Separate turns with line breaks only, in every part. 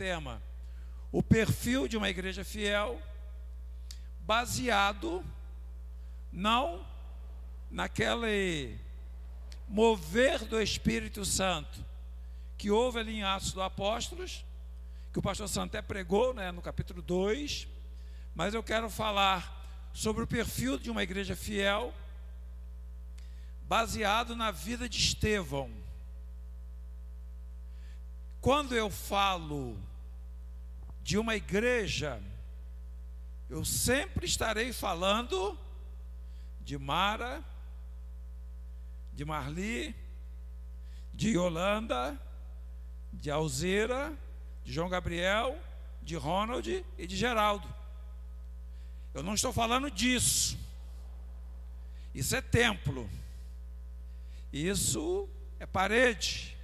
tema: o perfil de uma igreja fiel, baseado não naquele mover do Espírito Santo que houve ali em Atos dos Apóstolos, que o pastor Santo até pregou né, no capítulo 2, mas eu quero falar sobre o perfil de uma igreja fiel, baseado na vida de Estevão. Quando eu falo de uma igreja, eu sempre estarei falando de Mara, de Marli, de Yolanda, de Alzira, de João Gabriel, de Ronald e de Geraldo. Eu não estou falando disso. Isso é templo. Isso é parede.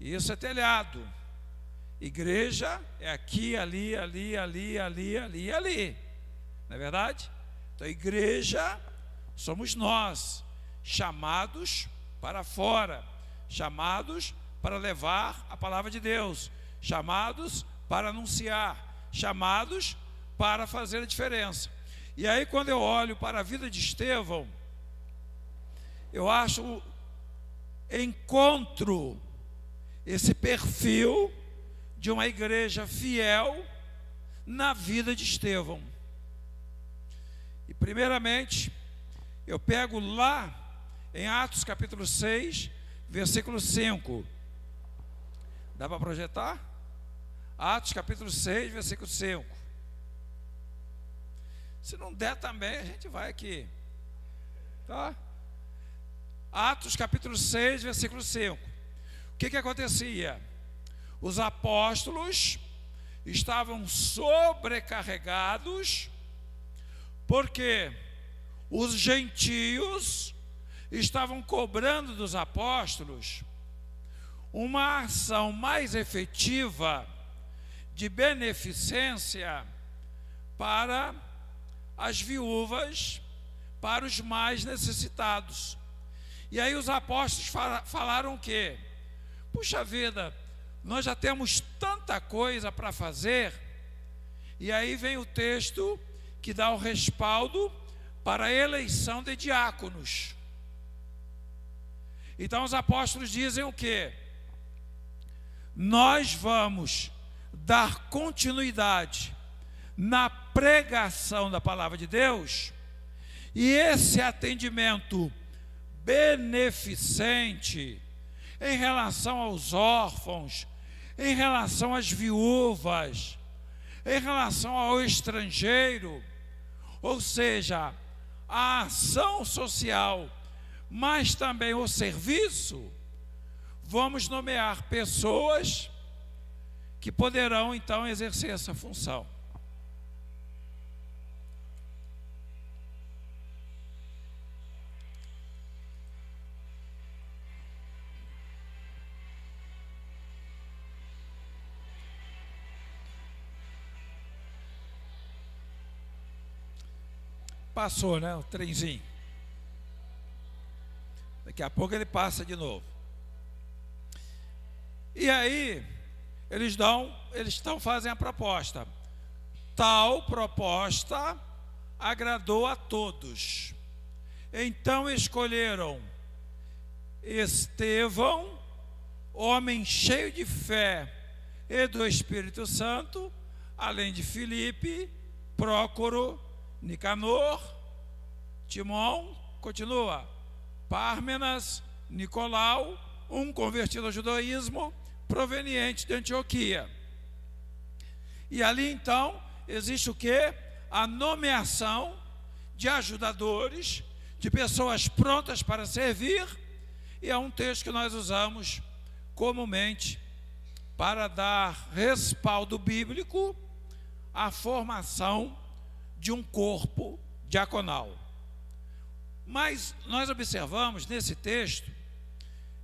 Isso é telhado. Igreja é aqui, ali, ali, ali, ali, ali, ali. Não é verdade? Então, igreja somos nós, chamados para fora, chamados para levar a palavra de Deus, chamados para anunciar, chamados para fazer a diferença. E aí, quando eu olho para a vida de Estevão, eu acho encontro esse perfil de uma igreja fiel na vida de Estevão. E primeiramente, eu pego lá em Atos capítulo 6, versículo 5. Dá para projetar? Atos capítulo 6, versículo 5. Se não der também, a gente vai aqui. Tá? Atos capítulo 6, versículo 5. O que, que acontecia? Os apóstolos estavam sobrecarregados, porque os gentios estavam cobrando dos apóstolos uma ação mais efetiva de beneficência para as viúvas, para os mais necessitados. E aí os apóstolos falaram o quê? Puxa vida, nós já temos tanta coisa para fazer. E aí vem o texto que dá o respaldo para a eleição de diáconos. Então os apóstolos dizem o quê? Nós vamos dar continuidade na pregação da palavra de Deus, e esse atendimento beneficente em relação aos órfãos, em relação às viúvas, em relação ao estrangeiro, ou seja, a ação social, mas também o serviço, vamos nomear pessoas que poderão então exercer essa função. Passou, né? O trenzinho. Daqui a pouco ele passa de novo. E aí, eles dão, eles estão fazem a proposta. Tal proposta agradou a todos. Então escolheram Estevão, homem cheio de fé e do Espírito Santo, além de Filipe, Prócoro, Nicanor, Timão, continua, Pármenas, Nicolau, um convertido ao judaísmo, proveniente de Antioquia. E ali então existe o que? A nomeação de ajudadores, de pessoas prontas para servir, e é um texto que nós usamos comumente para dar respaldo bíblico à formação de um corpo diaconal. Mas nós observamos nesse texto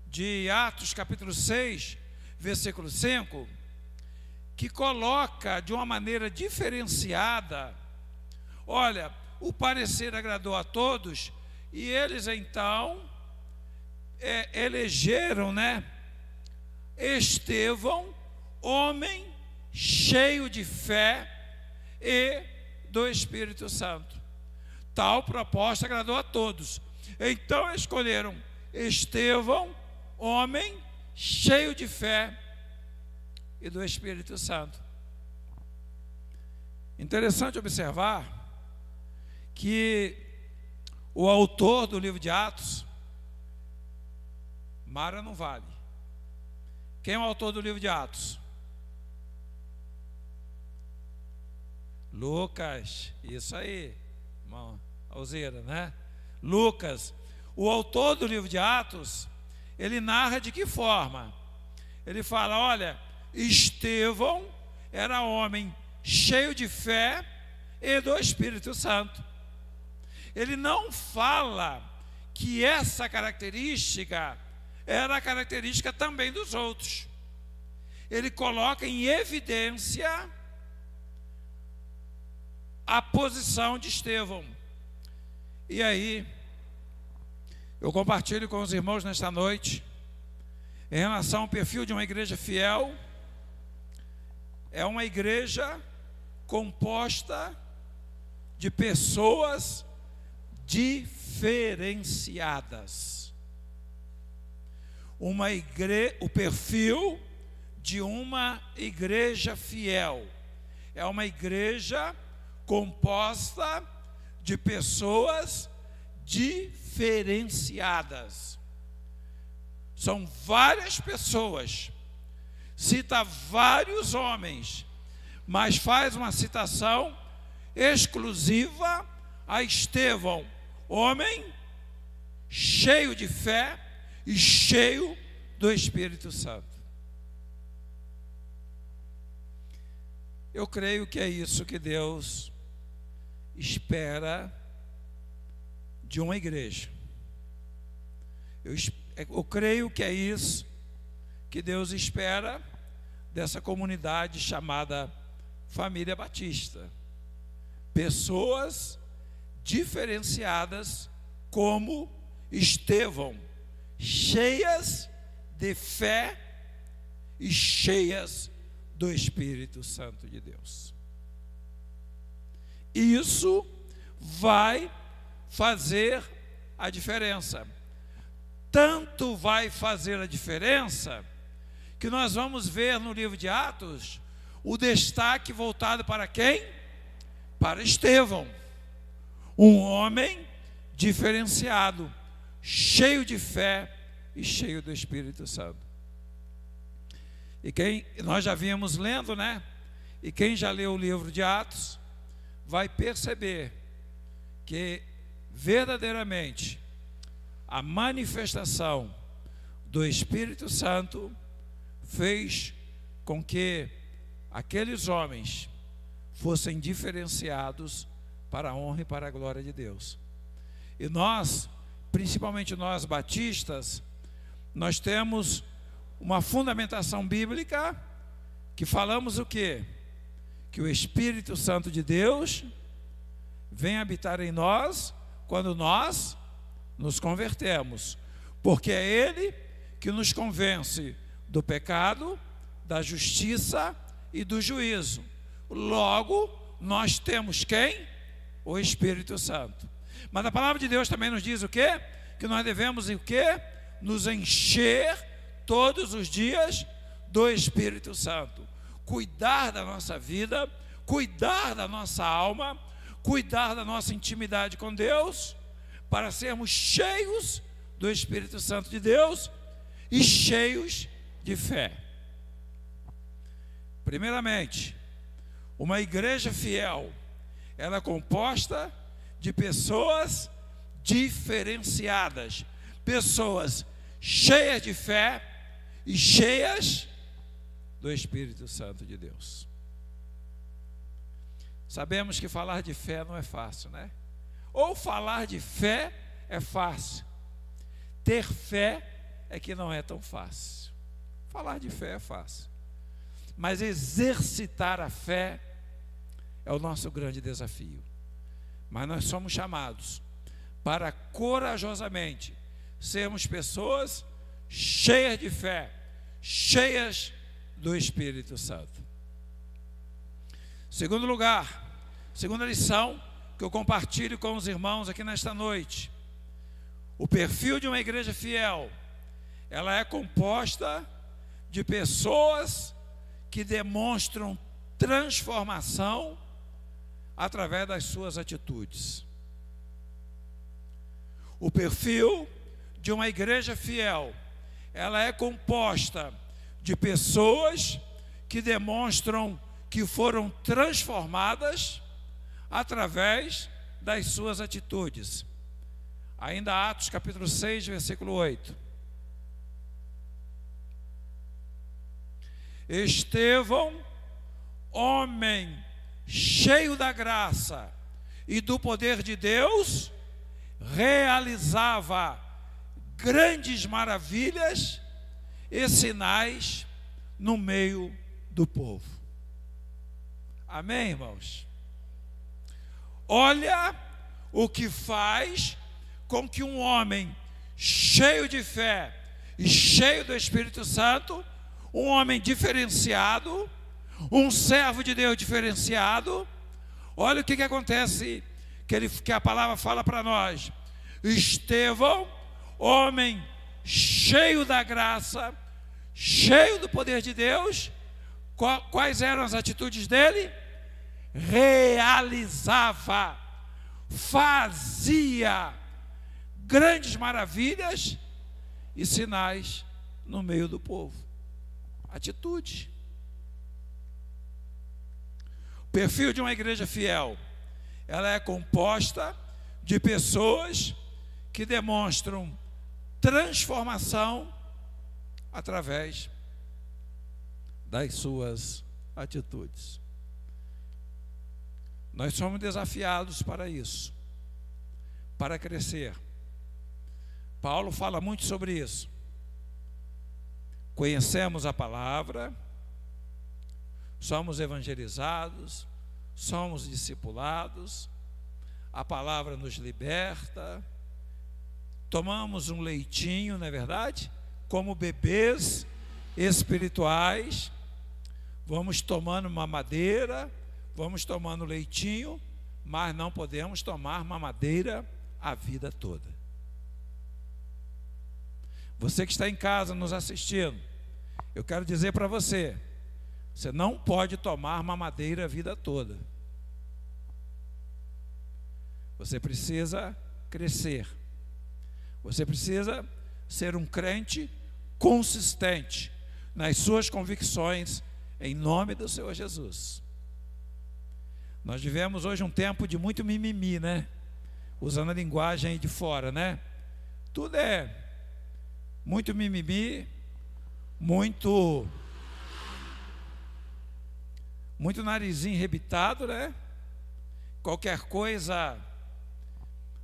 de Atos capítulo 6, versículo 5, que coloca de uma maneira diferenciada, olha, o parecer agradou a todos, e eles então é, elegeram, né, Estevão, homem cheio de fé e do Espírito Santo. Tal proposta agradou a todos. Então escolheram Estevão, homem cheio de fé e do Espírito Santo. Interessante observar que o autor do livro de Atos, Mara não vale. Quem é o autor do livro de Atos? Lucas, isso aí, irmão Alzeira, né? Lucas, o autor do livro de Atos, ele narra de que forma? Ele fala: olha, Estevão era homem cheio de fé e do Espírito Santo. Ele não fala que essa característica era a característica também dos outros. Ele coloca em evidência a posição de Estevão. E aí, eu compartilho com os irmãos nesta noite, em relação ao perfil de uma igreja fiel, é uma igreja composta de pessoas diferenciadas. Uma igre... O perfil de uma igreja fiel é uma igreja composta de pessoas diferenciadas. São várias pessoas, cita vários homens, mas faz uma citação exclusiva a Estevão, homem cheio de fé e cheio do Espírito Santo. Eu creio que é isso que Deus espera de uma igreja. Eu, eu creio que é isso que Deus espera dessa comunidade chamada Família Batista. Pessoas diferenciadas como Estevão, cheias de fé e cheias do Espírito Santo de Deus. Isso vai fazer a diferença. Tanto vai fazer a diferença que nós vamos ver no livro de Atos o destaque voltado para quem? Para Estevão, um homem diferenciado, cheio de fé e cheio do Espírito Santo. E quem nós já vimos lendo, né? E quem já leu o livro de Atos, vai perceber que verdadeiramente a manifestação do Espírito Santo fez com que aqueles homens fossem diferenciados para a honra e para a glória de Deus. E nós, principalmente nós batistas, nós temos uma fundamentação bíblica que falamos o quê? Que o Espírito Santo de Deus vem habitar em nós quando nós nos convertemos, porque é Ele que nos convence do pecado, da justiça e do juízo. Logo, nós temos quem? O Espírito Santo. Mas a palavra de Deus também nos diz o quê? Que nós devemos o quê? Nos encher todos os dias do Espírito Santo cuidar da nossa vida, cuidar da nossa alma, cuidar da nossa intimidade com Deus, para sermos cheios do Espírito Santo de Deus e cheios de fé. Primeiramente, uma igreja fiel, ela é composta de pessoas diferenciadas, pessoas cheias de fé e cheias do Espírito Santo de Deus. Sabemos que falar de fé não é fácil, né? Ou falar de fé é fácil, ter fé é que não é tão fácil. Falar de fé é fácil, mas exercitar a fé é o nosso grande desafio. Mas nós somos chamados para corajosamente sermos pessoas cheias de fé, cheias do Espírito Santo. Segundo lugar, segunda lição que eu compartilho com os irmãos aqui nesta noite. O perfil de uma igreja fiel, ela é composta de pessoas que demonstram transformação através das suas atitudes. O perfil de uma igreja fiel, ela é composta de pessoas que demonstram que foram transformadas através das suas atitudes. Ainda Atos capítulo 6, versículo 8. Estevão, homem cheio da graça e do poder de Deus, realizava grandes maravilhas e sinais no meio do povo. Amém, irmãos? Olha o que faz com que um homem cheio de fé e cheio do Espírito Santo, um homem diferenciado, um servo de Deus diferenciado, olha o que, que acontece, que, ele, que a palavra fala para nós. Estevão, homem cheio da graça, cheio do poder de Deus, quais eram as atitudes dele? Realizava, fazia grandes maravilhas e sinais no meio do povo. Atitude. O perfil de uma igreja fiel, ela é composta de pessoas que demonstram transformação através das suas atitudes. Nós somos desafiados para isso, para crescer. Paulo fala muito sobre isso. Conhecemos a palavra, somos evangelizados, somos discipulados, a palavra nos liberta, tomamos um leitinho, não é verdade? Como bebês espirituais, vamos tomando mamadeira, vamos tomando leitinho, mas não podemos tomar mamadeira a vida toda. Você que está em casa nos assistindo, eu quero dizer para você, você não pode tomar mamadeira a vida toda. Você precisa crescer. Você precisa ser um crente consistente nas suas convicções, em nome do Senhor Jesus. Nós vivemos hoje um tempo de muito mimimi, né? Usando a linguagem de fora, né? Tudo é muito mimimi, muito muito narizinho rebitado, né? Qualquer coisa,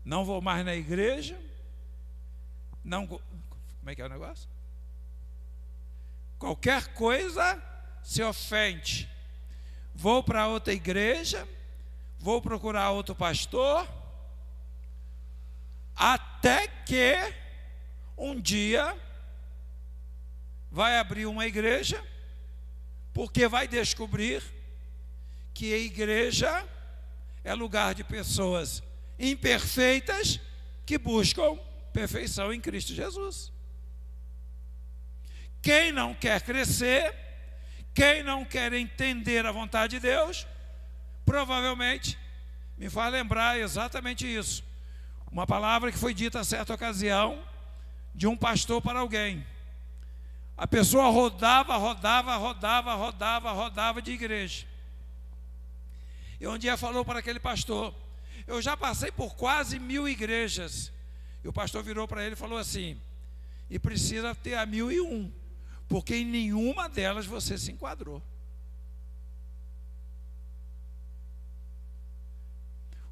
não vou mais na igreja, não. Como é que é o negócio? Qualquer coisa se ofende. Vou para outra igreja, vou procurar outro pastor, até que um dia vai abrir uma igreja, porque vai descobrir que a igreja é lugar de pessoas imperfeitas que buscam perfeição em Cristo Jesus. Quem não quer crescer, quem não quer entender a vontade de Deus, provavelmente me faz lembrar exatamente isso. Uma palavra que foi dita a certa ocasião de um pastor para alguém. A pessoa rodava, rodava, rodava, rodava, rodava de igreja. E um dia falou para aquele pastor: Eu já passei por quase mil igrejas e o pastor virou para ele e falou assim: e precisa ter a mil e um, porque em nenhuma delas você se enquadrou.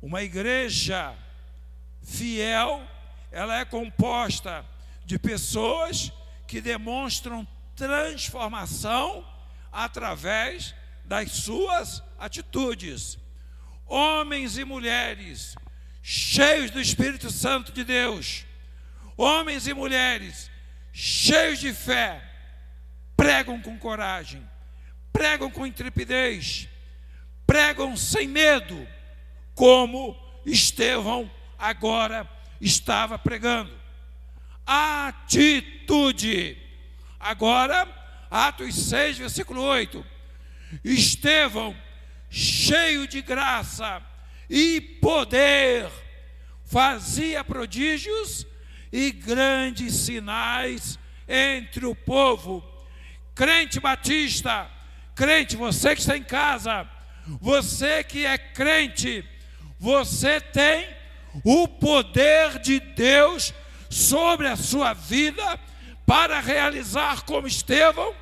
Uma igreja fiel, ela é composta de pessoas que demonstram transformação através das suas atitudes. Homens e mulheres cheios do Espírito Santo de Deus, homens e mulheres cheios de fé, pregam com coragem, pregam com intrepidez, pregam sem medo, como Estevão agora estava pregando. Atitude. Agora, Atos 6, versículo 8. Estevão, cheio de graça e poder, fazia prodígios e grandes sinais entre o povo. Crente batista, crente, você que está em casa, você que é crente, você tem o poder de Deus sobre a sua vida para realizar como Estevão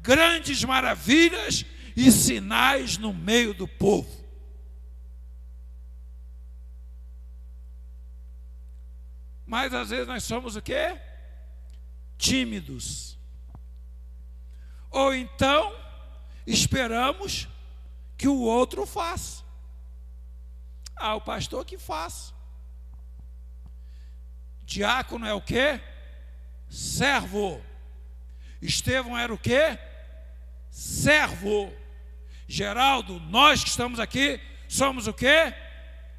grandes maravilhas e sinais no meio do povo. Mas às vezes nós somos o quê? Tímidos. Ou então esperamos que o outro faça. Ah, o pastor que faz. Diácono é o quê? Servo. Estevão era o quê? Servo. Geraldo, nós que estamos aqui, somos o quê?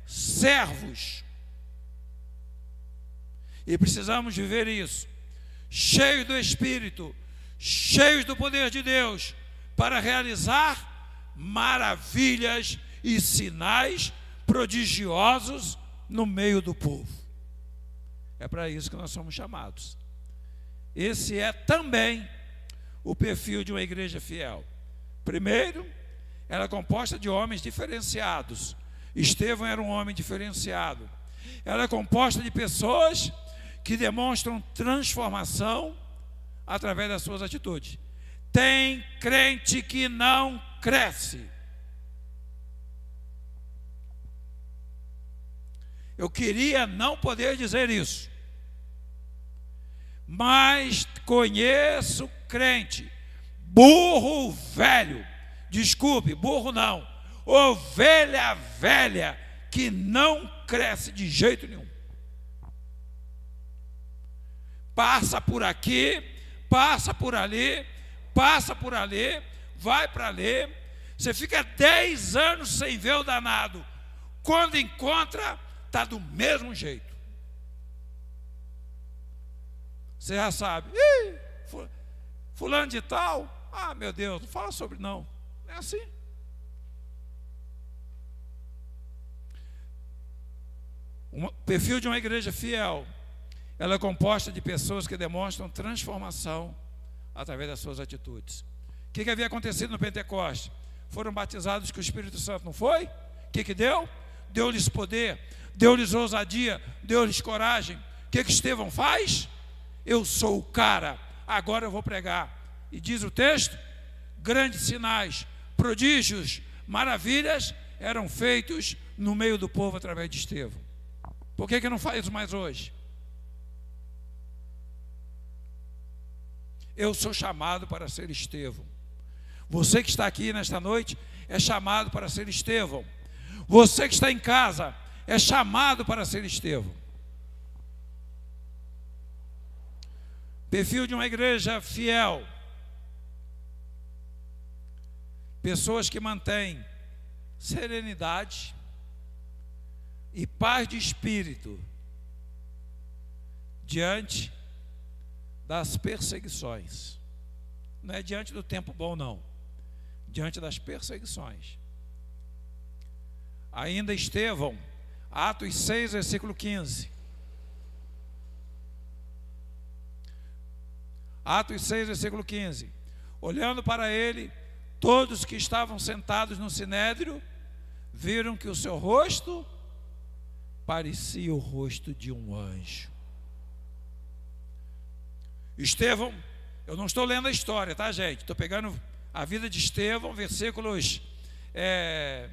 Servos. E precisamos viver isso, cheios do Espírito, cheios do poder de Deus, para realizar maravilhas e sinais prodigiosos no meio do povo. É para isso que nós somos chamados. Esse é também o perfil de uma igreja fiel. Primeiro, ela é composta de homens diferenciados. Estevão era um homem diferenciado. Ela é composta de pessoas que demonstram transformação através das suas atitudes. Tem crente que não cresce. Eu queria não poder dizer isso, mas conheço crente, burro velho, desculpe, burro não, ovelha velha, que não cresce de jeito nenhum. passa por aqui, passa por ali, passa por ali, vai para ali. Você fica dez anos sem ver o danado. Quando encontra, está do mesmo jeito. Você já sabe. Ih, fulano de tal. Ah, meu Deus, não fala sobre não. É assim. Um perfil de uma igreja fiel ela é composta de pessoas que demonstram transformação através das suas atitudes. O que, que havia acontecido no Pentecoste? Foram batizados com o Espírito Santo, não foi? O que, que deu? Deu-lhes poder, deu-lhes ousadia, deu-lhes coragem. O que, que Estevão faz? Eu sou o cara, agora eu vou pregar. E diz o texto: grandes sinais, prodígios, maravilhas eram feitos no meio do povo através de Estevão. Por que, que não faz mais hoje? Eu sou chamado para ser Estevão. Você que está aqui nesta noite é chamado para ser Estevão. Você que está em casa é chamado para ser Estevão. Perfil de uma igreja fiel. Pessoas que mantêm serenidade e paz de espírito diante das perseguições. Não é diante do tempo bom, não. Diante das perseguições. Ainda Estevão, Atos 6, versículo 15. Atos 6, versículo 15. Olhando para ele, todos que estavam sentados no sinédrio viram que o seu rosto parecia o rosto de um anjo. Estevão, eu não estou lendo a história, tá, gente? Estou pegando a vida de Estevão, versículos é,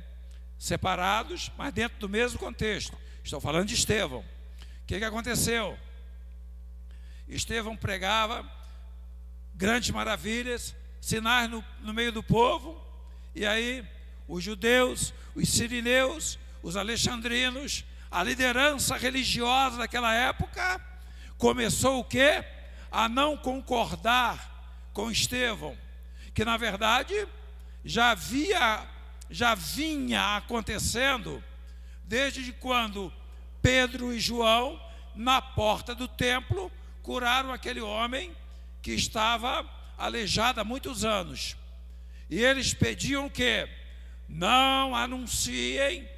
separados, mas dentro do mesmo contexto. Estou falando de Estevão. O que, que aconteceu? Estevão pregava grandes maravilhas, sinais no, no meio do povo, e aí os judeus, os sirineus, os alexandrinos, a liderança religiosa daquela época, começou o quê? A não concordar com Estevão, que na verdade já havia já vinha acontecendo desde quando Pedro e João, na porta do templo, curaram aquele homem que estava aleijado há muitos anos. E eles pediam que não anunciem,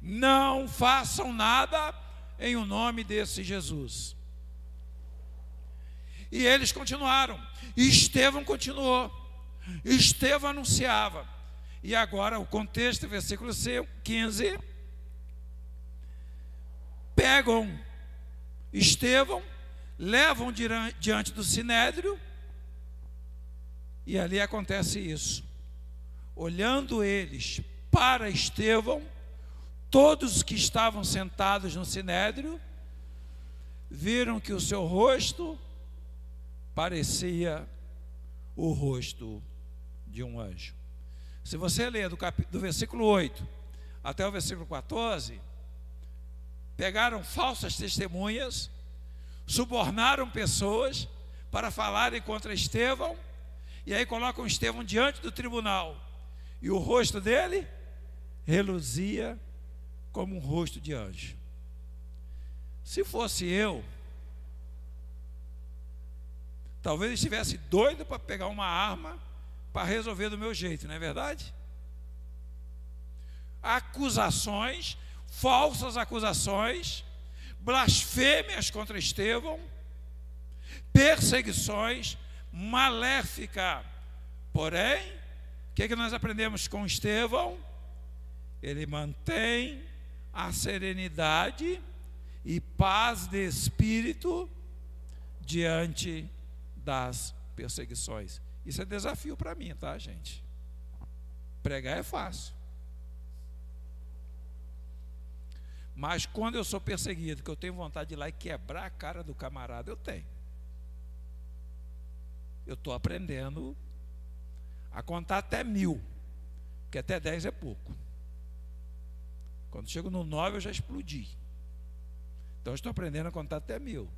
não façam nada em o nome desse Jesus. E eles continuaram. E Estevão continuou. Estevão anunciava. E agora o contexto, versículo 15. Pegam Estevão, levam diante do sinédrio, e ali acontece isso. Olhando eles para Estevão, todos que estavam sentados no sinédrio viram que o seu rosto parecia o rosto de um anjo. Se você ler do, cap... do versículo 8 até o versículo 14, pegaram falsas testemunhas, subornaram pessoas para falarem contra Estevão, e aí colocam Estevão diante do tribunal, e o rosto dele reluzia como um rosto de anjo. Se fosse eu, talvez estivesse doido para pegar uma arma para resolver do meu jeito, não é verdade? Acusações, falsas acusações, blasfêmias contra Estevão, perseguições, maléfica. Porém, o que, é que nós aprendemos com Estevão? Ele mantém a serenidade e paz de espírito diante das perseguições. Isso é desafio para mim, tá, gente? Pregar é fácil. Mas quando eu sou perseguido, que eu tenho vontade de ir lá e quebrar a cara do camarada, eu tenho. Eu estou aprendendo a contar até mil, porque até dez é pouco. Quando chego no 9, eu já explodi. Então, estou aprendendo a contar até mil.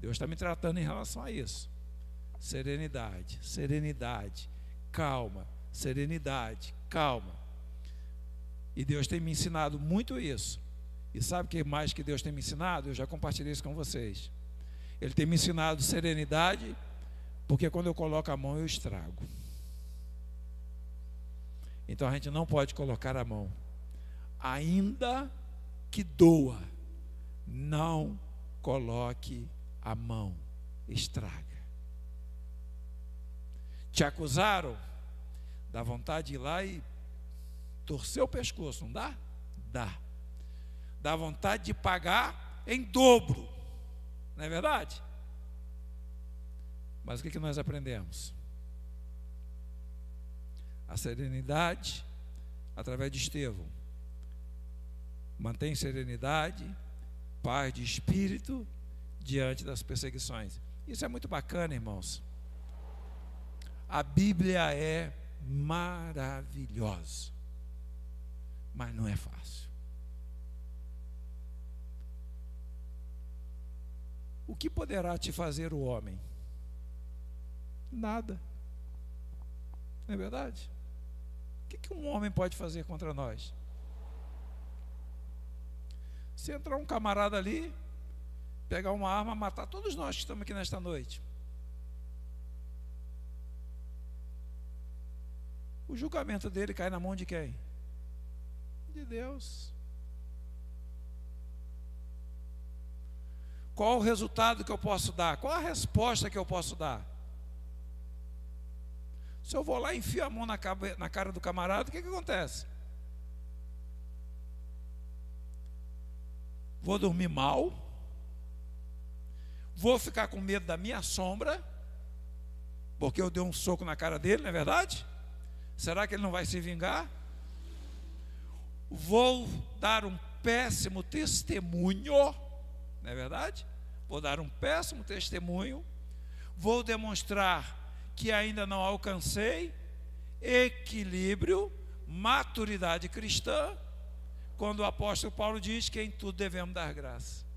Deus está me tratando em relação a isso. Serenidade, serenidade, calma, serenidade, calma. E Deus tem me ensinado muito isso. E sabe o que mais que Deus tem me ensinado? Eu já compartilhei isso com vocês. Ele tem me ensinado serenidade, porque quando eu coloco a mão eu estrago. Então a gente não pode colocar a mão ainda que doa, não coloque a mão, estraga. Te acusaram, dá vontade de ir lá e torcer o pescoço, não dá? Dá. Dá vontade de pagar em dobro, não é verdade? Mas o que, que nós aprendemos? A serenidade através de Estevão Mantém serenidade, paz de espírito diante das perseguições. Isso é muito bacana, irmãos. A Bíblia é maravilhosa, mas não é fácil. O que poderá te fazer o homem? Nada. Não é verdade? O que um homem pode fazer contra nós? Se entrar um camarada ali, pegar uma arma, matar todos nós que estamos aqui nesta noite. O julgamento dele cai na mão de quem? De Deus. Qual o resultado que eu posso dar? Qual a resposta que eu posso dar? Se eu vou lá e enfio a mão na, cara do camarada, o que, que acontece? vou dormir mal, vou ficar com medo da minha sombra, porque eu dei um soco na cara dele, não é verdade? Será que ele não vai se vingar? Vou dar um péssimo testemunho, não é verdade? Vou dar um péssimo testemunho, vou demonstrar que ainda não alcancei equilíbrio, maturidade cristã quando o apóstolo Paulo diz que em tudo devemos dar graça.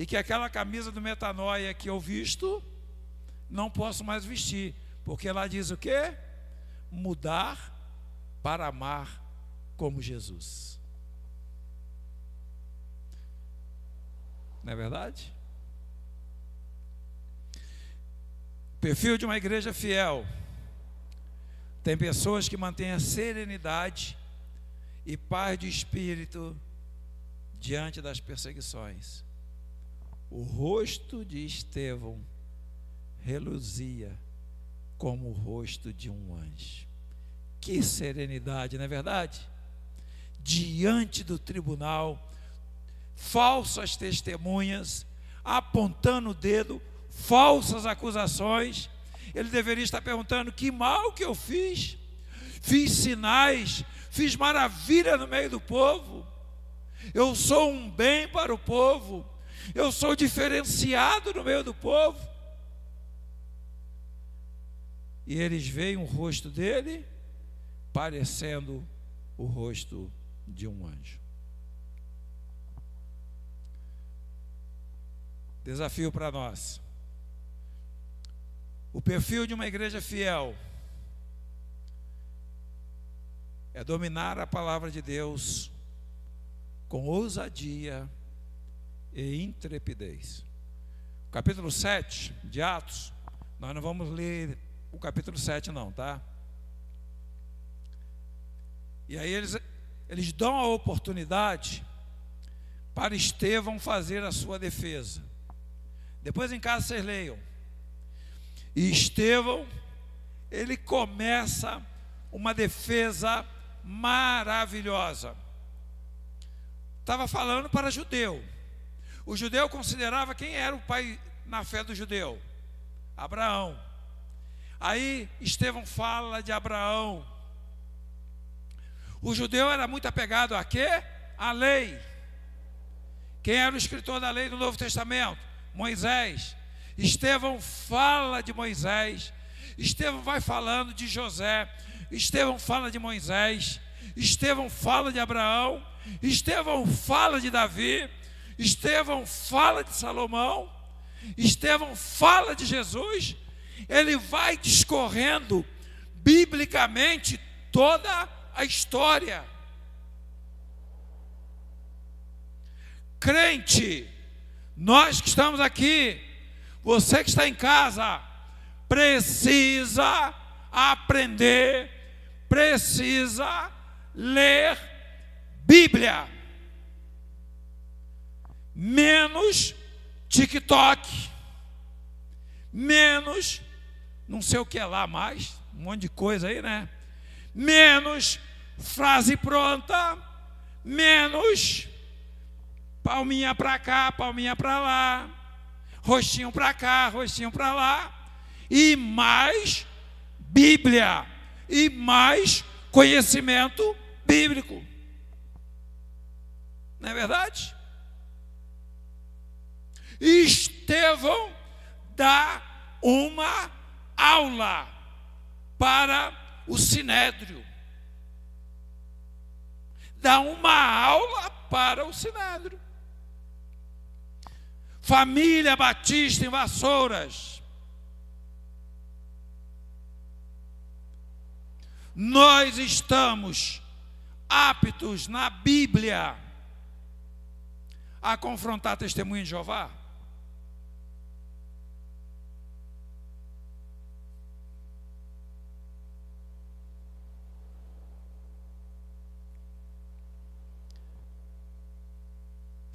E que aquela camisa do metanoia que eu visto, não posso mais vestir, porque lá diz o quê? mudar para amar como Jesus. Não é verdade? Perfil de uma igreja fiel. Tem pessoas que mantêm a serenidade e paz de espírito diante das perseguições. O rosto de Estevão reluzia como o rosto de um anjo. Que serenidade, não é verdade? Diante do tribunal, falsas testemunhas, apontando o dedo, falsas acusações. Ele deveria estar perguntando: que mal que eu fiz? Fiz sinais, fiz maravilha no meio do povo. Eu sou um bem para o povo. Eu sou diferenciado no meio do povo. E eles veem o rosto dele parecendo o rosto de um anjo. Desafio para nós. O perfil de uma igreja fiel é dominar a palavra de Deus com ousadia e intrepidez. Capítulo 7 de Atos, nós não vamos ler o capítulo 7 não, tá? E aí eles, eles dão a oportunidade para Estevão fazer a sua defesa. Depois em casa vocês leiam. E Estevão, ele começa uma defesa maravilhosa. Estava falando para judeu. O judeu considerava quem era o pai na fé do judeu? Abraão. Aí Estevão fala de Abraão. O judeu era muito apegado a quê? A lei. Quem era o escritor da lei do Novo Testamento? Moisés. Estevão fala de Moisés. Estevão vai falando de José. Estevão fala de Moisés. Estevão fala de Abraão. Estevão fala de Davi. Estevão fala de Salomão. Estevão fala de Jesus. Ele vai discorrendo biblicamente toda a história. Crente, nós que estamos aqui, você que está em casa, precisa aprender, precisa ler Bíblia. Menos TikTok, menos não sei o que lá mais, um monte de coisa aí, né? Menos frase pronta, menos palminha para cá, palminha para lá, rostinho para cá, rostinho para lá, e mais Bíblia, e mais conhecimento bíblico. Não é verdade? Estevão dá uma aula para o sinédrio dá uma aula para o sinédrio. Família Batista em Vassouras. Nós estamos aptos na Bíblia a confrontar testemunho de Jeová?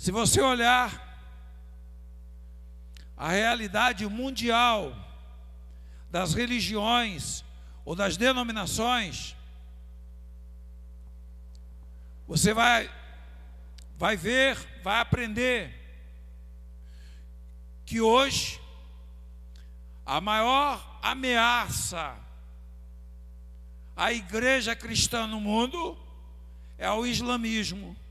Se você olhar a realidade mundial das religiões ou das denominações, você vai vai ver, vai aprender que hoje a maior ameaça à igreja cristã no mundo é o islamismo.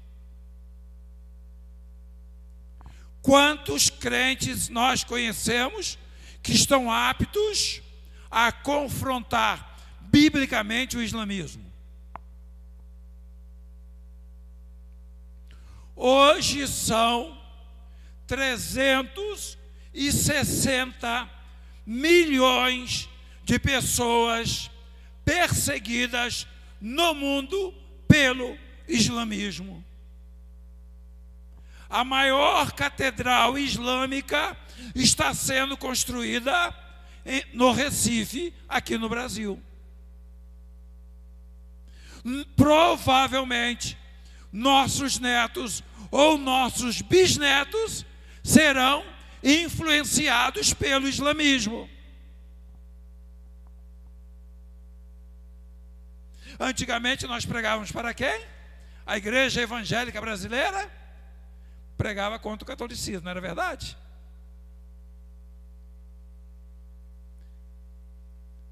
Quantos crentes nós conhecemos que estão aptos a confrontar biblicamente o islamismo? Hoje são 360 milhões de pessoas perseguidas no mundo pelo islamismo. A maior catedral islâmica está sendo construída no Recife, aqui no Brasil. Provavelmente, nossos netos ou nossos bisnetos serão influenciados pelo islamismo. Antigamente nós pregávamos para quem? A igreja evangélica brasileira pregava contra o catolicismo, não era verdade?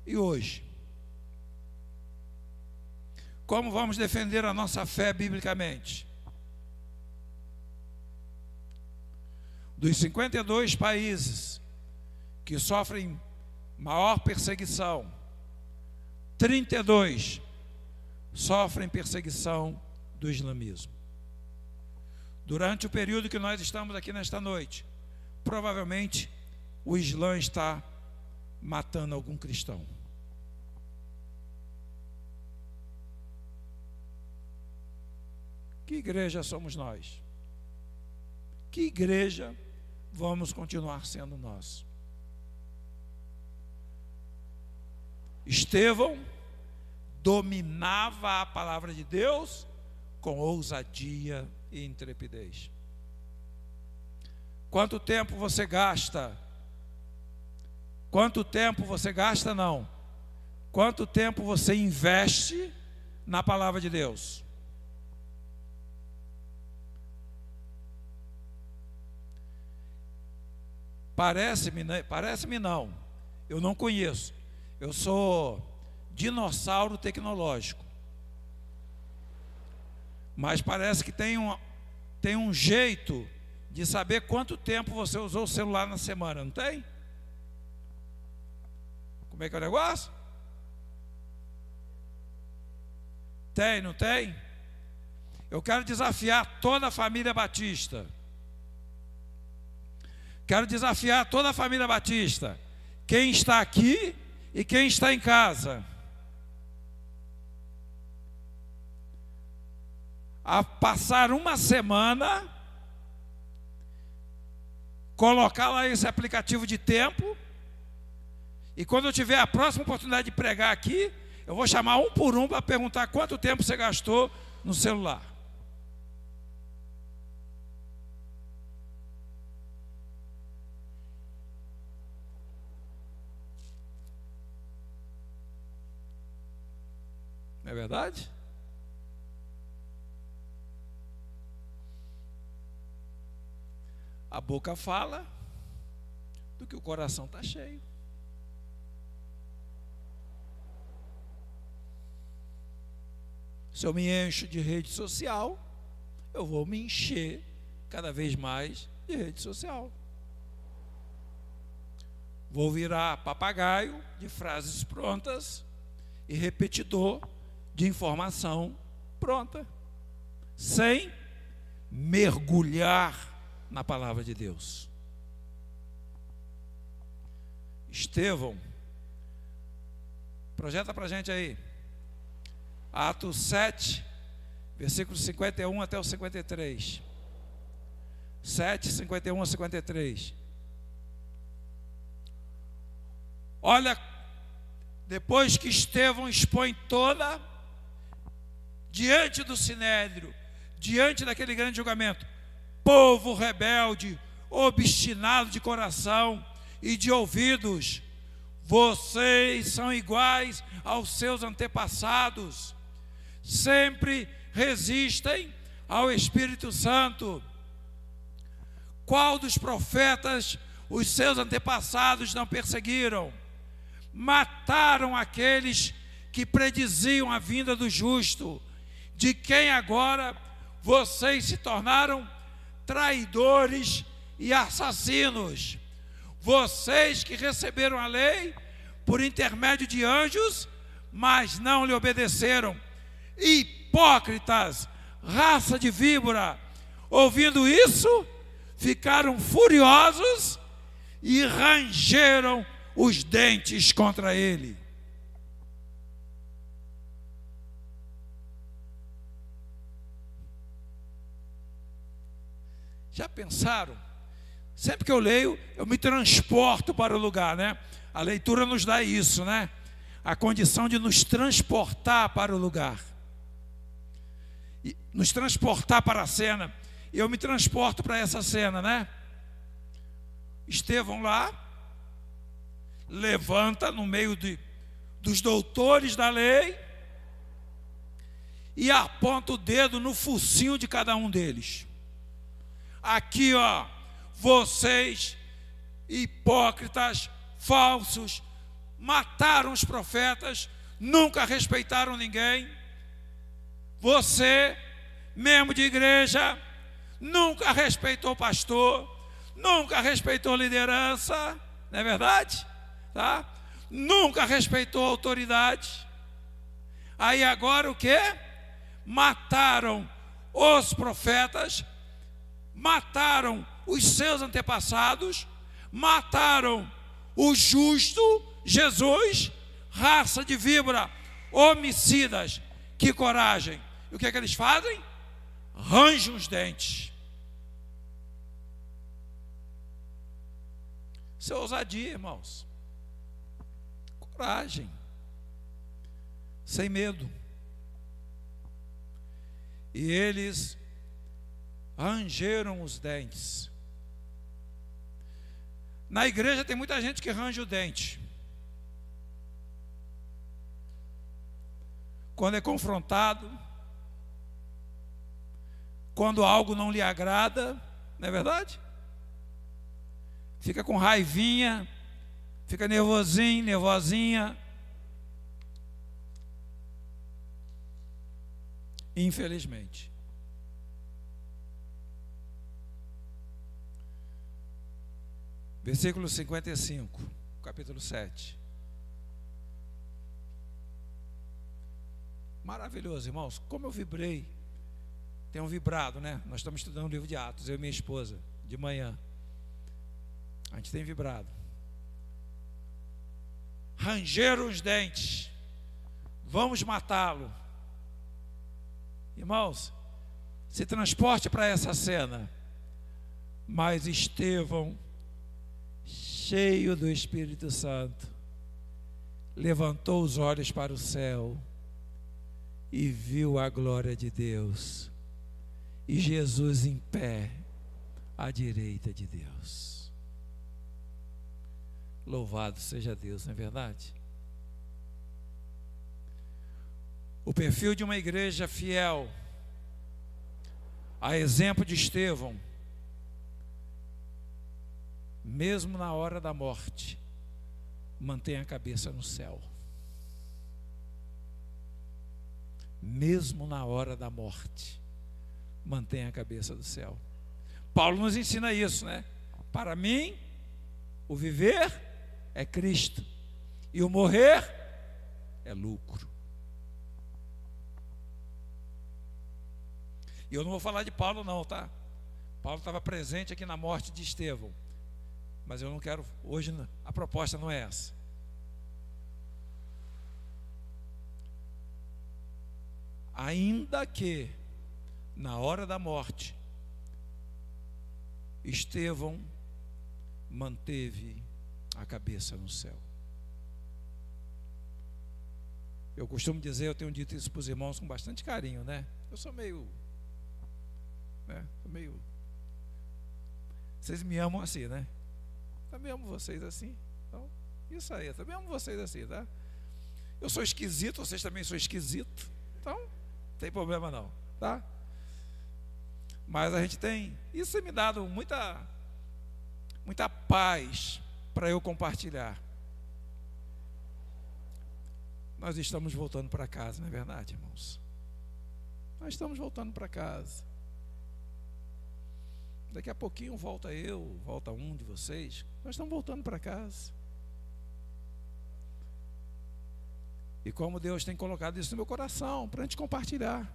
E hoje? Como vamos defender a nossa fé biblicamente? Dos 52 países que sofrem maior perseguição, 32 sofrem perseguição do islamismo. Durante o período que nós estamos aqui nesta noite, provavelmente o Islã está matando algum cristão. Que igreja somos nós? Que igreja vamos continuar sendo nós? Estevão dominava a palavra de Deus com ousadia e intrepidez. Quanto tempo você gasta? Quanto tempo você gasta? Não. Quanto tempo você investe na palavra de Deus? Parece-me, né? parece-me não. Eu não conheço. Eu sou dinossauro tecnológico. Mas parece que tem um, tem um jeito de saber quanto tempo você usou o celular na semana, não tem? Como é que é o negócio? Tem, não tem? Eu quero desafiar toda a família Batista. Quero desafiar toda a família Batista. Quem está aqui e quem está em casa. A passar uma semana, colocar lá esse aplicativo de tempo, e quando eu tiver a próxima oportunidade de pregar aqui, eu vou chamar um por um para perguntar quanto tempo você gastou no celular. Não é verdade? A boca fala do que o coração está cheio. Se eu me encho de rede social, eu vou me encher cada vez mais de rede social. Vou virar papagaio de frases prontas e repetidor de informação pronta, sem mergulhar na palavra de Deus. Estevão, projeta para a gente aí, Atos 7, versículos 51 até o 53. 7, 51 a 53. Olha, depois que Estevão expõe toda, diante do sinédrio, diante daquele grande julgamento, povo rebelde, obstinado de coração e de ouvidos, vocês são iguais aos seus antepassados, sempre resistem ao Espírito Santo. Qual dos profetas os seus antepassados não perseguiram? Mataram aqueles que prediziam a vinda do justo, de quem agora vocês se tornaram traidores e assassinos. Vocês que receberam a lei por intermédio de anjos, mas não lhe obedeceram. Hipócritas, raça de víbora, ouvindo isso, ficaram furiosos e rangeram os dentes contra ele. Já pensaram? Sempre que eu leio, eu me transporto para o lugar, né? A leitura nos dá isso, né? A condição de nos transportar para o lugar. E nos transportar para a cena. Eu me transporto para essa cena, né? Estevão lá, levanta no meio de, dos doutores da lei e aponta o dedo no focinho de cada um deles. Aqui, ó, vocês, hipócritas, falsos, mataram os profetas, nunca respeitaram ninguém. Você, membro de igreja, nunca respeitou pastor, nunca respeitou liderança, não é verdade? Tá? Nunca respeitou autoridade. Aí agora o que? Mataram os profetas, mataram os seus antepassados, mataram o justo Jesus, raça de víbora, homicidas, que coragem. E o que é que eles fazem? Ranjam os dentes. Isso é ousadia, irmãos. Coragem. Sem medo. E eles rangeram os dentes. Na igreja tem muita gente que range o dente. Quando é confrontado, quando algo não lhe agrada, não é verdade? Fica com raivinha, fica nervosinho, nervosinha. Infelizmente. Versículo 55, capítulo 7. Maravilhoso, irmãos. Como eu vibrei. Tenho vibrado, né? Nós estamos estudando o livro de Atos, eu e minha esposa, de manhã. A gente tem vibrado. Rangeram os dentes. Vamos matá-lo. Irmãos, se transporte para essa cena. Mas Estevão cheio do Espírito Santo, levantou os olhos para o céu e viu a glória de Deus e Jesus em pé à direita de Deus. Louvado seja Deus, não é verdade? O perfil de uma igreja fiel, a exemplo de Estevão, mesmo na hora da morte, mantenha a cabeça no céu. Mesmo na hora da morte, mantenha a cabeça do céu. Paulo nos ensina isso, né? Para mim, o viver é Cristo e o morrer é lucro. E eu não vou falar de Paulo, não, tá? Paulo estava presente aqui na morte de Estevão. Mas eu não quero, hoje a proposta não é essa. Ainda que na hora da morte Estevão manteve a cabeça no céu. Eu costumo dizer, eu tenho dito isso para os irmãos com bastante carinho, né? Eu sou meio. Né? Sou meio. Vocês me amam assim, né? Também amo vocês assim. Então, isso aí, também amo vocês assim, tá? Eu sou esquisito, vocês também são esquisito. Então, não tem problema não, tá? Mas a gente tem, isso me dado muita muita paz para eu compartilhar. Nós estamos voltando para casa, não é verdade, irmãos? Nós estamos voltando para casa. Daqui a pouquinho volta eu, volta um de vocês. Nós estamos voltando para casa. E como Deus tem colocado isso no meu coração, para a gente compartilhar.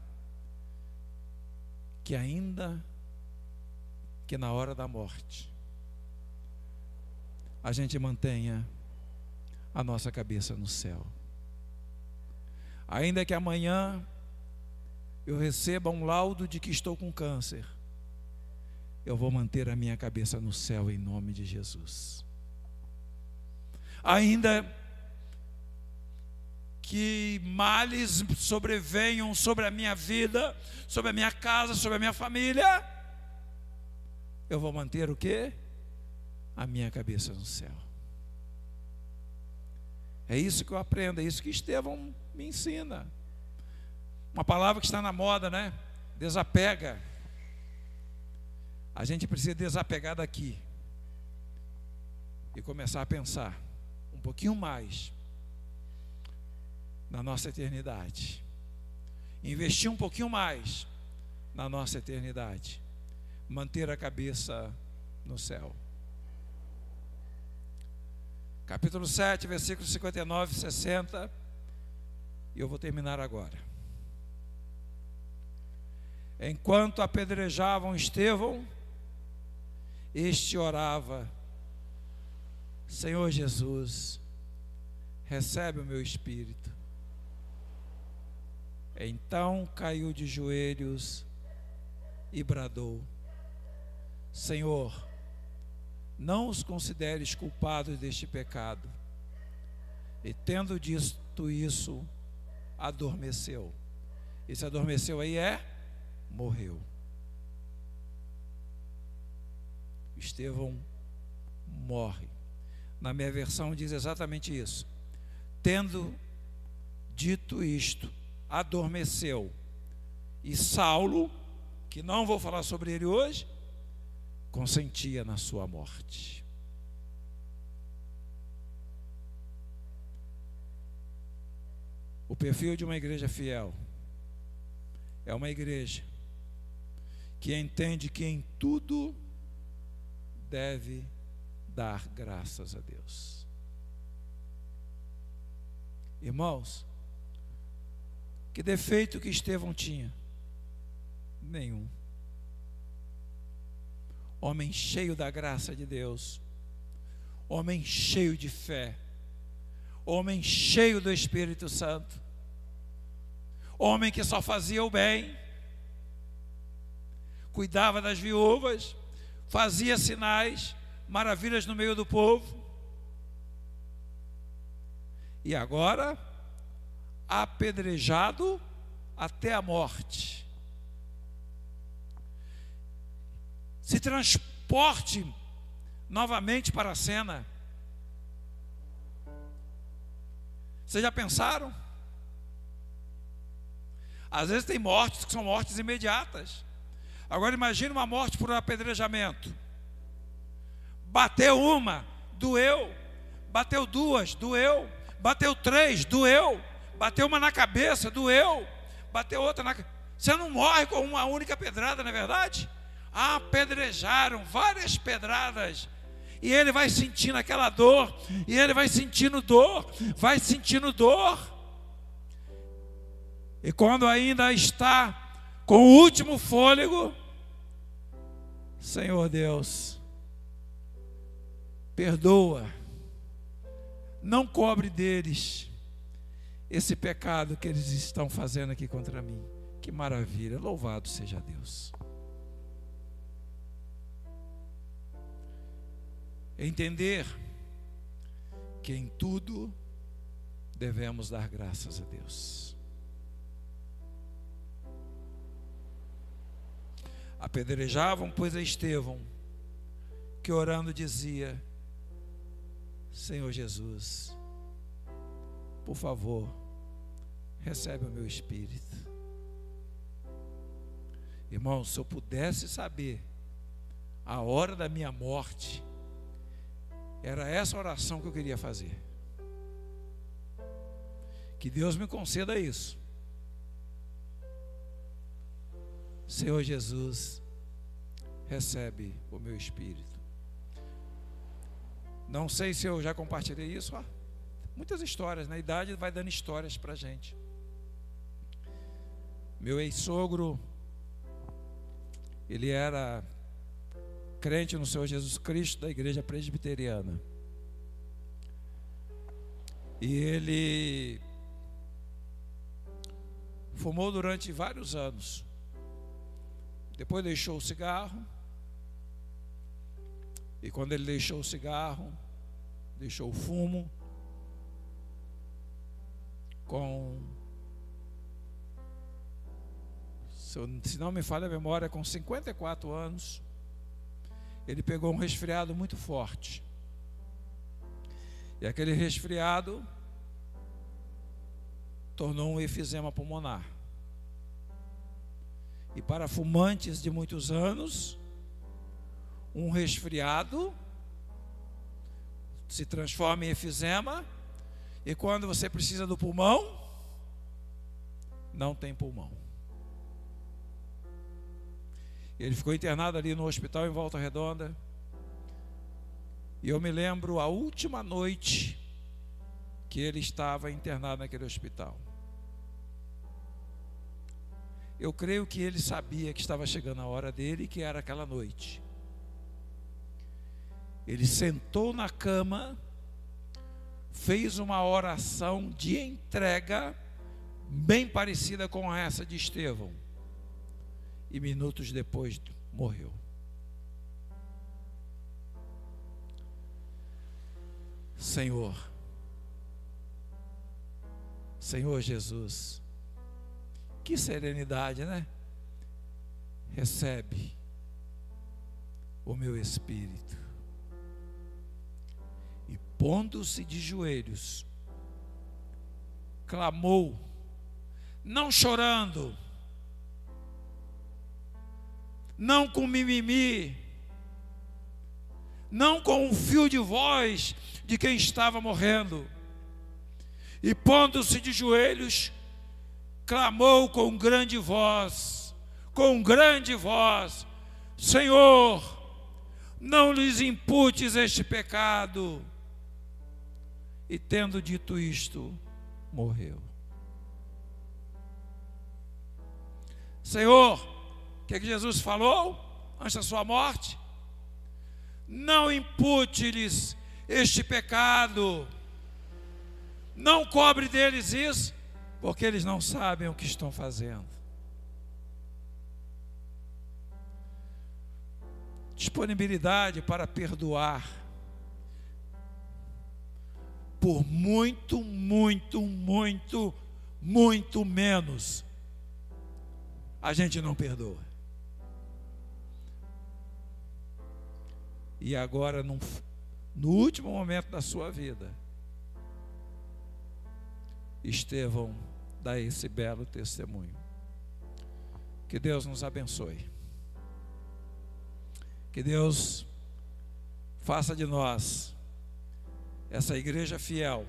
Que ainda que na hora da morte, a gente mantenha a nossa cabeça no céu. Ainda que amanhã eu receba um laudo de que estou com câncer eu vou manter a minha cabeça no céu em nome de Jesus. Ainda que males sobrevenham sobre a minha vida, sobre a minha casa, sobre a minha família, eu vou manter o que? A minha cabeça no céu. É isso que eu aprendo, é isso que Estevão me ensina. Uma palavra que está na moda, né? Desapega. A gente precisa desapegar daqui e começar a pensar um pouquinho mais na nossa eternidade. Investir um pouquinho mais na nossa eternidade. Manter a cabeça no céu. Capítulo 7, versículos 59 e 60. E eu vou terminar agora. Enquanto apedrejavam Estevão, este orava: Senhor Jesus, recebe o meu espírito. Então caiu de joelhos e bradou: Senhor, não os consideres culpados deste pecado. E tendo dito isso, adormeceu. Esse adormeceu aí é morreu. Estevão morre. Na minha versão diz exatamente isso. Tendo dito isto, adormeceu. E Saulo, que não vou falar sobre ele hoje, consentia na sua morte. O perfil de uma igreja fiel é uma igreja que entende que em tudo deve dar graças a Deus. Irmãos, que defeito que Estevão tinha? Nenhum. Homem cheio da graça de Deus, homem cheio de fé, homem cheio do Espírito Santo, homem que só fazia o bem, cuidava das viúvas, fazia sinais, maravilhas no meio do povo. E agora, apedrejado até a morte. Se transporte novamente para a cena. Vocês já pensaram? Às vezes tem mortes que são mortes imediatas. Agora imagine uma morte por apedrejamento. Bateu uma, doeu. Bateu duas, doeu. Bateu três, doeu. Bateu uma na cabeça, doeu. Bateu outra na Você não morre com uma única pedrada, não é verdade? Apedrejaram várias pedradas. E ele vai sentindo aquela dor, e ele vai sentindo dor, vai sentindo dor. E quando ainda está com o último fôlego, Senhor Deus, perdoa, não cobre deles esse pecado que eles estão fazendo aqui contra mim. Que maravilha, louvado seja Deus. Entender que em tudo devemos dar graças a Deus. Apedrejavam, pois, a Estevão, que orando dizia: Senhor Jesus, por favor, recebe o meu espírito. Irmão, se eu pudesse saber a hora da minha morte, era essa oração que eu queria fazer. Que Deus me conceda isso. Senhor Jesus, recebe o meu espírito. Não sei se eu já compartilhei isso. Ó. Muitas histórias, na né? idade vai dando histórias para gente. Meu ex-sogro, ele era crente no Senhor Jesus Cristo da igreja presbiteriana. E ele fumou durante vários anos. Depois deixou o cigarro E quando ele deixou o cigarro, deixou o fumo, com, se não me falha a memória, com 54 anos, ele pegou um resfriado muito forte. E aquele resfriado tornou um efizema pulmonar. E para fumantes de muitos anos, um resfriado se transforma em efizema, e quando você precisa do pulmão, não tem pulmão. Ele ficou internado ali no hospital em Volta Redonda. E eu me lembro a última noite que ele estava internado naquele hospital. Eu creio que ele sabia que estava chegando a hora dele que era aquela noite. Ele sentou na cama, fez uma oração de entrega, bem parecida com essa de Estevão, e minutos depois morreu. Senhor, Senhor Jesus, que serenidade, né? Recebe o meu espírito. E pondo-se de joelhos, clamou, não chorando, não com mimimi, não com um fio de voz de quem estava morrendo, e pondo-se de joelhos, clamou com grande voz, com grande voz: Senhor, não lhes imputes este pecado. E tendo dito isto, morreu. Senhor, o que, é que Jesus falou antes da sua morte? Não impute-lhes este pecado, não cobre deles isso, porque eles não sabem o que estão fazendo. Disponibilidade para perdoar por muito, muito, muito, muito menos a gente não perdoa. E agora, no, último momento da sua vida, Estevão dá esse belo testemunho. Que Deus nos abençoe. Que Deus faça de nós essa igreja fiel,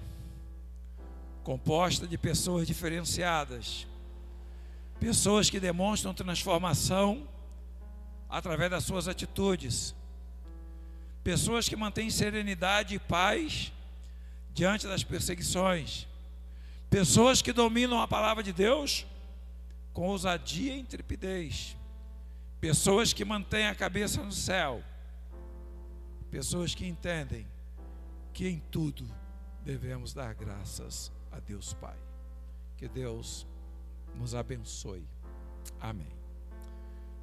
composta de pessoas diferenciadas, pessoas que demonstram transformação através das suas atitudes, pessoas que mantêm serenidade e paz diante das perseguições Pessoas que dominam a palavra de Deus com ousadia e intrepidez. Pessoas que mantêm a cabeça no céu. Pessoas que entendem que em tudo devemos dar graças a Deus Pai. Que Deus nos abençoe. Amém.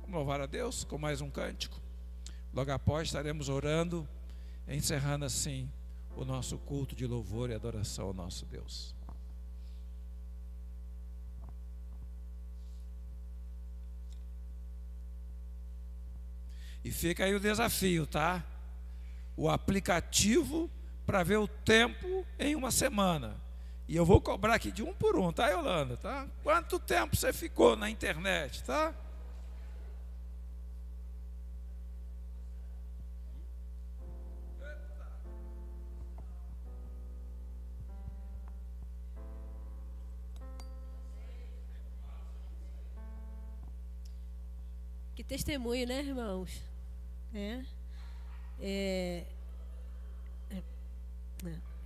Vamos louvar a Deus com mais um cântico. Logo após estaremos orando, encerrando assim o nosso culto de louvor e adoração ao nosso Deus. E fica aí o desafio, tá? O aplicativo para ver o tempo em uma semana. E eu vou cobrar aqui de um por um, tá, Yolanda? Tá? Quanto tempo você ficou na internet, tá?
Que testemunho, né, irmãos? É, é, é,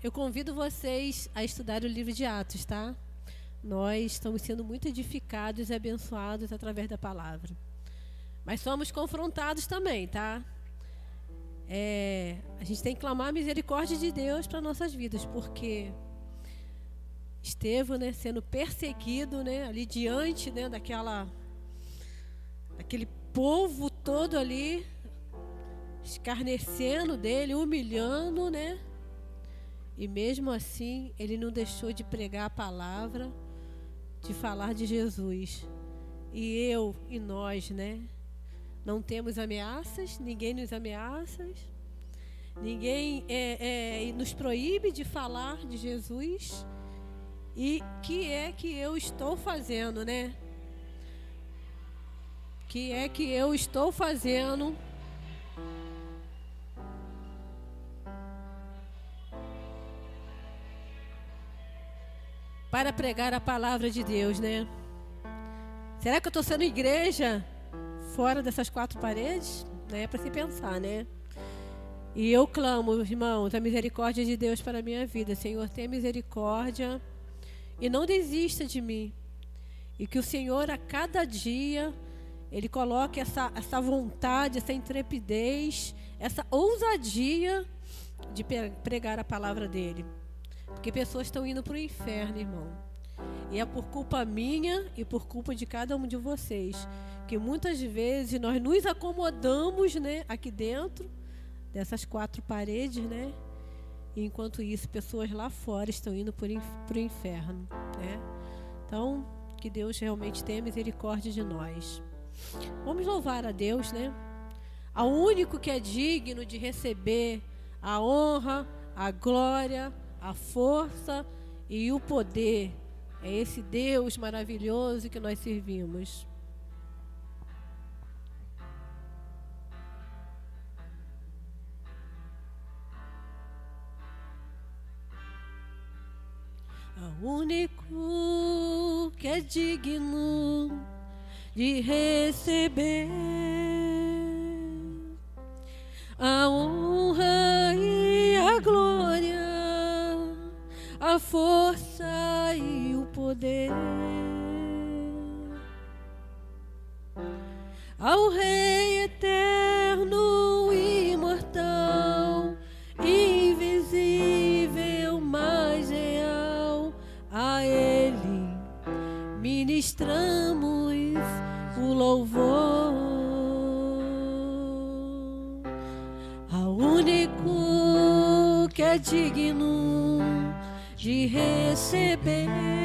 eu convido vocês a estudar o livro de Atos, tá? Nós estamos sendo muito edificados e abençoados através da palavra. Mas somos confrontados também, tá? É, a gente tem que clamar a misericórdia de Deus para nossas vidas, porque Estevão, né, sendo perseguido, né, ali diante, né, daquela, daquele povo todo ali, escarnecendo dele, humilhando, né? E mesmo assim, ele não deixou de pregar a palavra, de falar de Jesus. E eu e nós, né? Não temos ameaças, ninguém nos ameaça, ninguém é, é, nos proíbe de falar de Jesus. E que é que eu estou fazendo, né? Que é que eu estou fazendo para pregar a palavra de Deus, né? Será que eu estou sendo igreja fora dessas quatro paredes? É para se pensar, né? E eu clamo, irmãos, a misericórdia de Deus para a minha vida. Senhor, tenha misericórdia e não desista de mim. E que o Senhor, a cada dia, Ele coloque essa, essa vontade, essa intrepidez, essa ousadia de pregar a palavra dEle. Porque pessoas estão indo para o inferno, irmão. E é por culpa minha e por culpa de cada um de vocês. Que muitas vezes nós nos acomodamos né, aqui dentro dessas quatro paredes, né? E enquanto isso, pessoas lá fora estão indo para o inferno. Né? Então, que Deus realmente tenha misericórdia de nós. Vamos louvar a Deus, né? Ao único que é digno de receber a honra, a glória, a força e o poder. É esse Deus maravilhoso que nós servimos. O único que é digno de receber poder. Ao Rei eterno, imortal, invisível, mais real, a Ele ministramos o louvor. Ao único que é digno de receber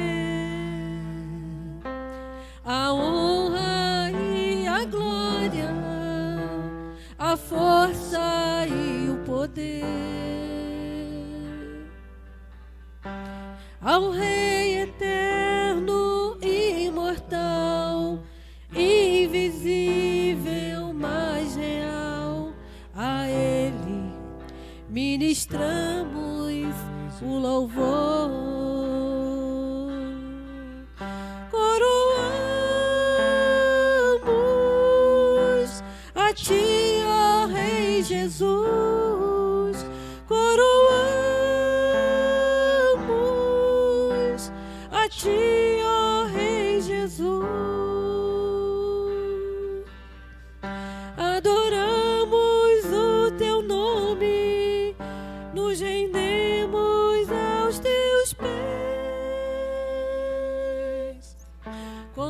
o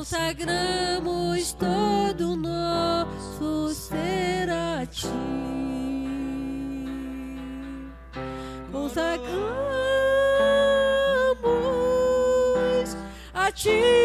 consagramos todo o nosso ser a ti. Consagramos a ti,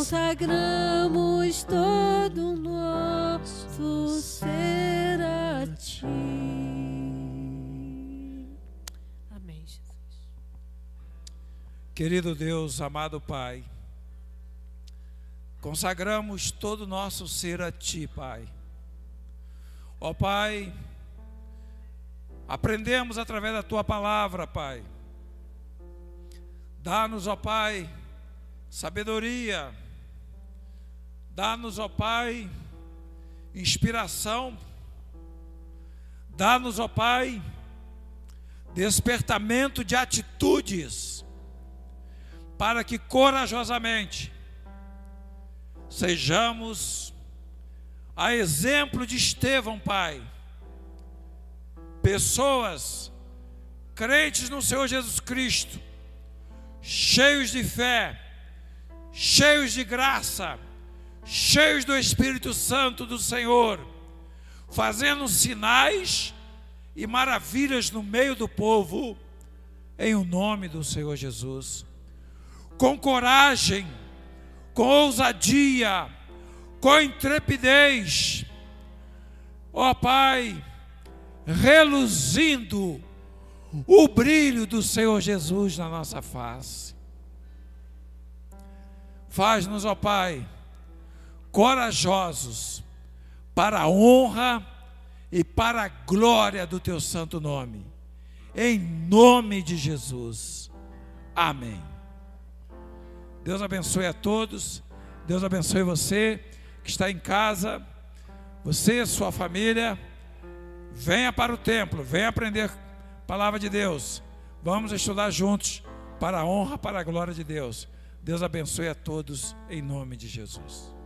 Consagramos todo o nosso ser a ti. Amém, Jesus.
Querido Deus, amado Pai, Consagramos todo o nosso ser a Ti, Pai. Ó Pai, aprendemos através da Tua palavra, Pai. Dá-nos, ó Pai, sabedoria. Dá-nos, ó Pai, inspiração. Dá-nos, ó Pai, despertamento de atitudes, para que corajosamente sejamos a exemplo de Estevão, Pai, pessoas crentes no Senhor Jesus Cristo, cheios de fé, cheios de graça, cheios do Espírito Santo do Senhor, fazendo sinais e maravilhas no meio do povo, em o nome do Senhor Jesus. Com coragem, com ousadia, com intrepidez, ó Pai, reluzindo o brilho do Senhor Jesus na nossa face. Faz-nos, ó Pai, corajosos para a honra e para a glória do teu santo nome. Em nome de Jesus. Amém. Deus abençoe a todos. Deus abençoe você que está em casa, você, sua família. Venha para o templo, venha aprender a palavra de Deus. Vamos estudar juntos para a honra, para a glória de Deus. Deus abençoe a todos em nome de Jesus.